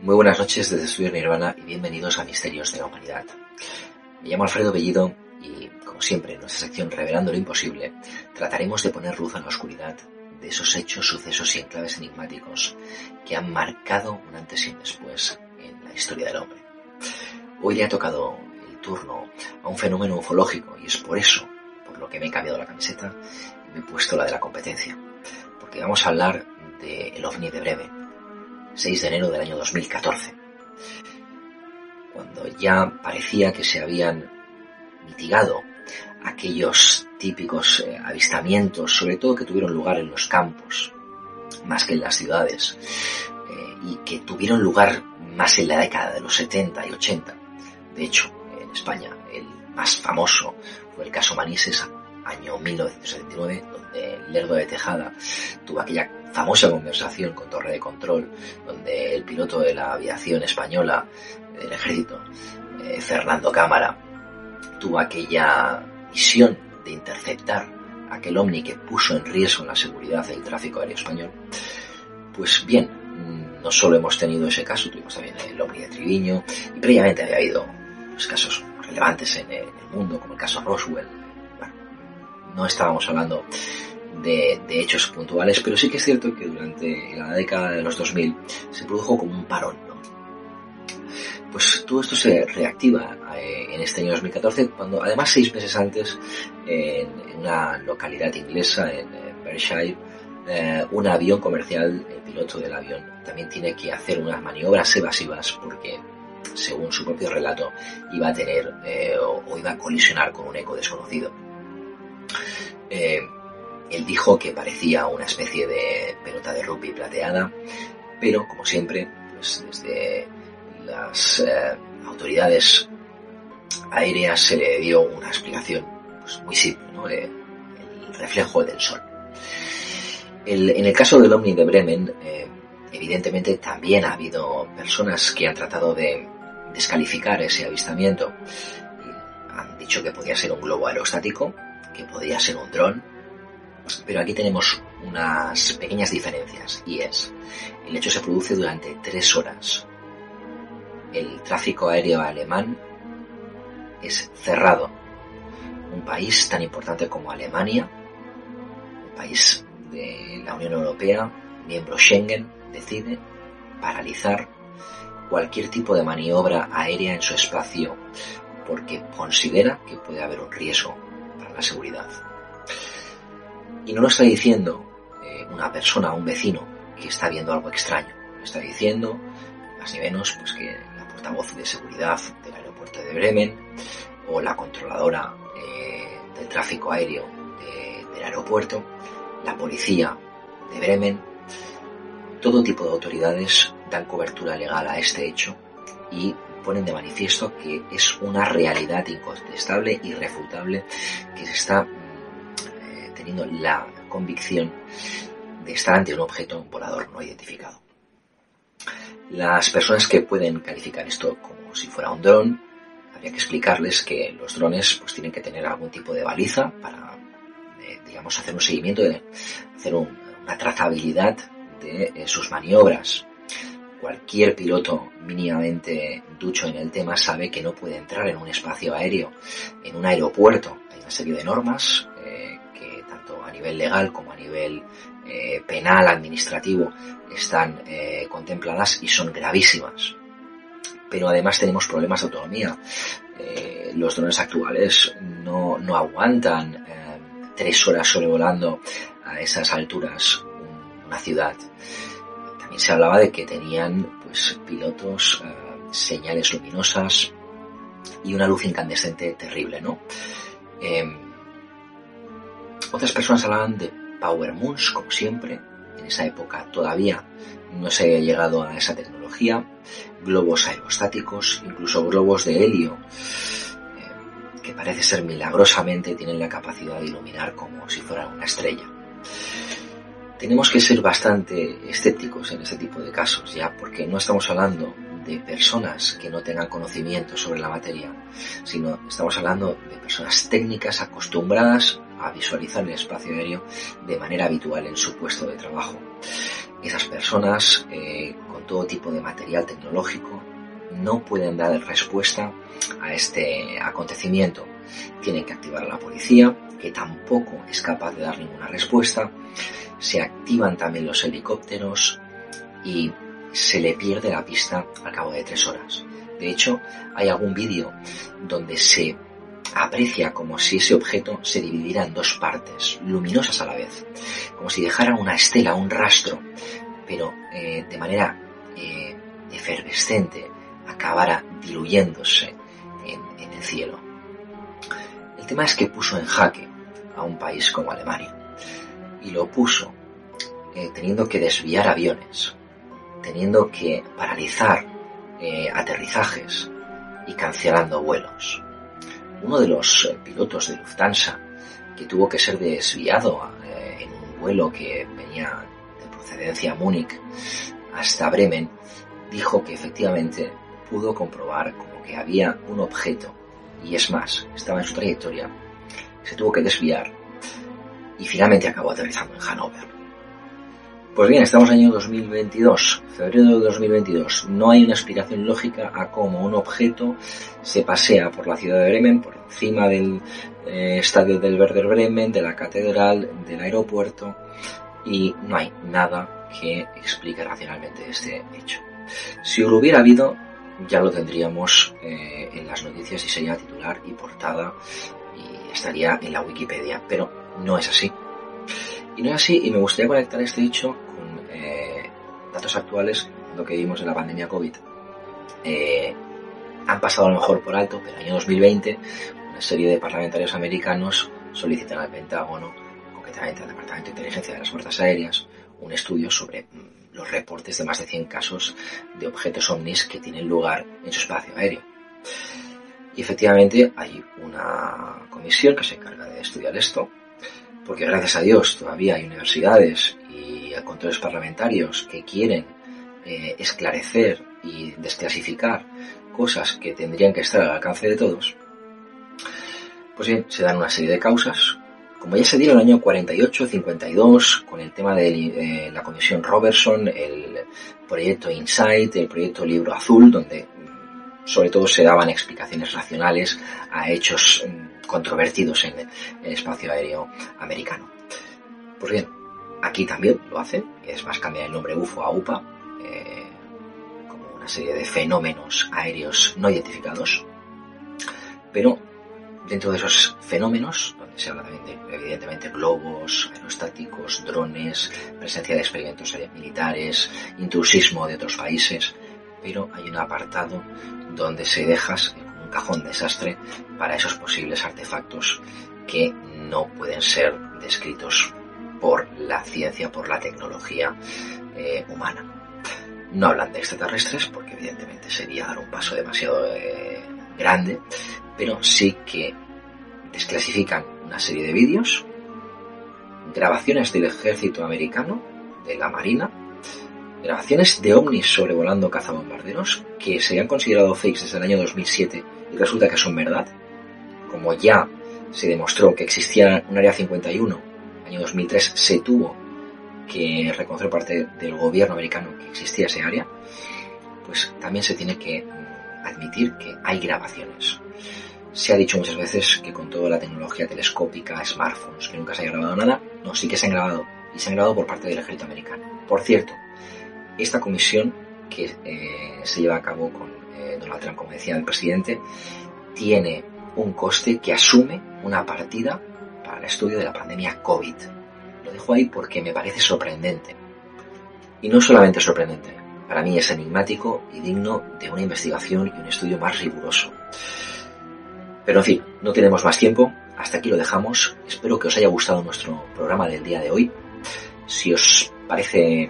Muy buenas noches desde Estudio Nirvana y bienvenidos a Misterios de la Humanidad. Me llamo Alfredo Bellido y, como siempre, en nuestra sección Revelando lo Imposible, trataremos de poner luz a la oscuridad de esos hechos, sucesos y enclaves enigmáticos que han marcado un antes y un después en la historia del hombre. Hoy le ha tocado el turno a un fenómeno ufológico y es por eso por lo que me he cambiado la camiseta y me he puesto la de la competencia. Porque vamos a hablar del el ovni de Breve, 6 de enero del año 2014, cuando ya parecía que se habían mitigado aquellos típicos eh, avistamientos, sobre todo que tuvieron lugar en los campos, más que en las ciudades, eh, y que tuvieron lugar más en la década de los 70 y 80. De hecho, en España el más famoso fue el caso Manises, año 1979, donde Lerdo de Tejada tuvo aquella famosa conversación con Torre de Control, donde el piloto de la aviación española del ejército, eh, Fernando Cámara, tuvo aquella misión de interceptar aquel ovni que puso en riesgo la seguridad del tráfico aéreo español. Pues bien, mm, no solo hemos tenido ese caso, tuvimos también el ovni de Triviño, y previamente había habido pues, casos relevantes en el mundo, como el caso Roswell. No estábamos hablando de, hechos puntuales, pero sí que es cierto que durante la década de los 2000 se produjo como un parón. Pues todo esto se reactiva eh, en este año 2014, cuando además seis meses antes, en, una localidad inglesa, en, Berkshire, eh, un avión comercial, el piloto del avión, también tiene que hacer unas maniobras evasivas porque según su propio relato, iba a tener eh, o, iba a colisionar con un eco desconocido. Él dijo que parecía una especie de pelota de rugby plateada, pero como siempre, pues desde las eh, autoridades aéreas se le dio una explicación pues, muy simple, ¿no? el reflejo del sol. En el caso del Omni de Bremen, eh, evidentemente también ha habido personas que han tratado de descalificar ese avistamiento. Han dicho que podía ser un globo aerostático, que podía ser un dron, pero aquí tenemos unas pequeñas diferencias y es, el hecho se produce durante tres horas. El tráfico aéreo alemán es cerrado. Un país tan importante como Alemania, un país de la Unión Europea, miembro Schengen, decide paralizar cualquier tipo de maniobra aérea en su espacio porque considera que puede haber un riesgo para la seguridad. Y no lo está diciendo eh, una persona, un vecino, que está viendo algo extraño. Está diciendo, más ni menos, pues que la portavoz de seguridad del aeropuerto de Bremen o la controladora eh, del tráfico aéreo de, del aeropuerto, la policía de Bremen, todo tipo de autoridades dan cobertura legal a este hecho y ponen de manifiesto que es una realidad incontestable, irrefutable, que se está la convicción de estar ante un objeto volador no identificado. Las personas que pueden calificar esto como si fuera un dron, habría que explicarles que los drones pues, tienen que tener algún tipo de baliza para, eh, digamos, hacer un seguimiento, de hacer un, una trazabilidad de eh, sus maniobras. Cualquier piloto mínimamente ducho en el tema sabe que no puede entrar en un espacio aéreo, en un aeropuerto. Hay una serie de normas nivel legal como a nivel eh, penal, administrativo, están eh, contempladas y son gravísimas. Pero además tenemos problemas de autonomía. Eh, los drones actuales no, no aguantan tres horas sobrevolando a esas alturas una ciudad. También se hablaba de que tenían pues pilotos señales luminosas y una luz incandescente terrible, ¿no? Otras personas hablaban de Power Moons, como siempre. En esa época todavía no se había llegado a esa tecnología. Globos aerostáticos, incluso globos de helio, eh, que parece ser milagrosamente tienen la capacidad de iluminar como si fuera una estrella. Tenemos que ser bastante escépticos en este tipo de casos, ya, porque no estamos hablando de personas que no tengan conocimiento sobre la materia, sino estamos hablando de personas técnicas acostumbradas a visualizar el espacio aéreo de manera habitual en su puesto de trabajo. Esas personas eh, con todo tipo de material tecnológico no pueden dar respuesta a este acontecimiento. Tienen que activar a la policía, que tampoco es capaz de dar ninguna respuesta. Se activan también los helicópteros y se le pierde la pista al cabo de tres horas. De hecho, hay algún vídeo donde se aprecia como si ese objeto se dividiera en dos partes, luminosas a la vez, como si dejara una estela, un rastro, pero eh, de manera eh, efervescente acabara diluyéndose en, el cielo. El tema es que puso en jaque a un país como Alemania y lo puso eh, teniendo que desviar aviones, teniendo que paralizar aterrizajes y cancelando vuelos uno de los eh, pilotos de Lufthansa que tuvo que ser desviado eh, en un vuelo que venía de procedencia a Múnich hasta Bremen, dijo que efectivamente pudo comprobar como que había un objeto y es más, estaba en su trayectoria, se tuvo que desviar y finalmente acabó aterrizando en Hannover. Pues bien, estamos en el año 2022, febrero de 2022. No hay una explicación lógica a cómo un objeto se pasea por la ciudad de Bremen, por encima del eh, estadio del Werder Bremen, de la catedral, del aeropuerto, y no hay nada que explique racionalmente este hecho. Si lo hubiera habido, ya lo tendríamos eh, en las noticias y sería titular y portada y estaría en la Wikipedia, pero no es así. Y no es así, y me gustaría conectar este hecho datos actuales, lo que vimos en la pandemia COVID, eh, han pasado a lo mejor por alto, pero en el año 2020 una serie de parlamentarios americanos solicitan al Pentágono, concretamente al Departamento de Inteligencia de las Fuerzas Aéreas, un estudio sobre mm, los reportes de más de 100 casos de objetos ovnis que tienen lugar en su espacio aéreo. Y efectivamente hay una comisión que se encarga de estudiar esto, porque gracias a Dios todavía hay universidades y controles parlamentarios que quieren eh, esclarecer y desclasificar cosas que tendrían que estar al alcance de todos, pues bien, se dan una serie de causas, como ya se dieron en el año 48-52 con el tema de eh, la comisión Robertson, el proyecto Insight, el proyecto Libro Azul, donde sobre todo se daban explicaciones racionales a hechos mm, controvertidos en el espacio aéreo americano. Pues bien, aquí también lo hacen, es más, cambiar el nombre UFO a UPA, eh, como una serie de fenómenos aéreos no identificados, pero dentro de esos fenómenos, donde se habla también de, evidentemente, globos, aerostáticos, drones, presencia de experimentos militares, intrusismo de otros países, pero hay un apartado donde se deja un cajón desastre para esos posibles artefactos que no pueden ser descritos por la ciencia, por la tecnología eh, humana. No hablan de extraterrestres porque evidentemente sería dar un paso demasiado eh, grande, pero sí que desclasifican una serie de vídeos, grabaciones del ejército americano, de la marina, grabaciones de ovnis sobrevolando cazabombarderos que se han considerado fakes desde el año 2007 y resulta que son verdad, como ya se demostró que existía un área 51, en el año 2003 se tuvo que reconocer parte del gobierno americano que existía ese área, pues también se tiene que admitir que hay grabaciones. Se ha dicho muchas veces que con toda la tecnología telescópica, smartphones, que nunca se haya grabado nada, no, sí que se han grabado, y se han grabado por parte del ejército americano. Por cierto, esta comisión que eh, se lleva a cabo con eh, Donald Trump, como decía el presidente, tiene un coste que asume una partida para el estudio de la pandemia COVID. Lo dejo ahí porque me parece sorprendente. Y no solamente sorprendente, para mí es enigmático y digno de una investigación y un estudio más riguroso. Pero en fin, no tenemos más tiempo, hasta aquí lo dejamos. Espero que os haya gustado nuestro programa del día de hoy. Si os parece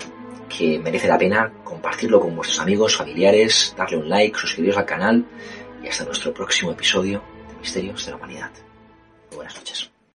que merece la pena, compartirlo con vuestros amigos, familiares, darle un like, suscribiros al canal y hasta nuestro próximo episodio de Misterios de la Humanidad. buenas noches.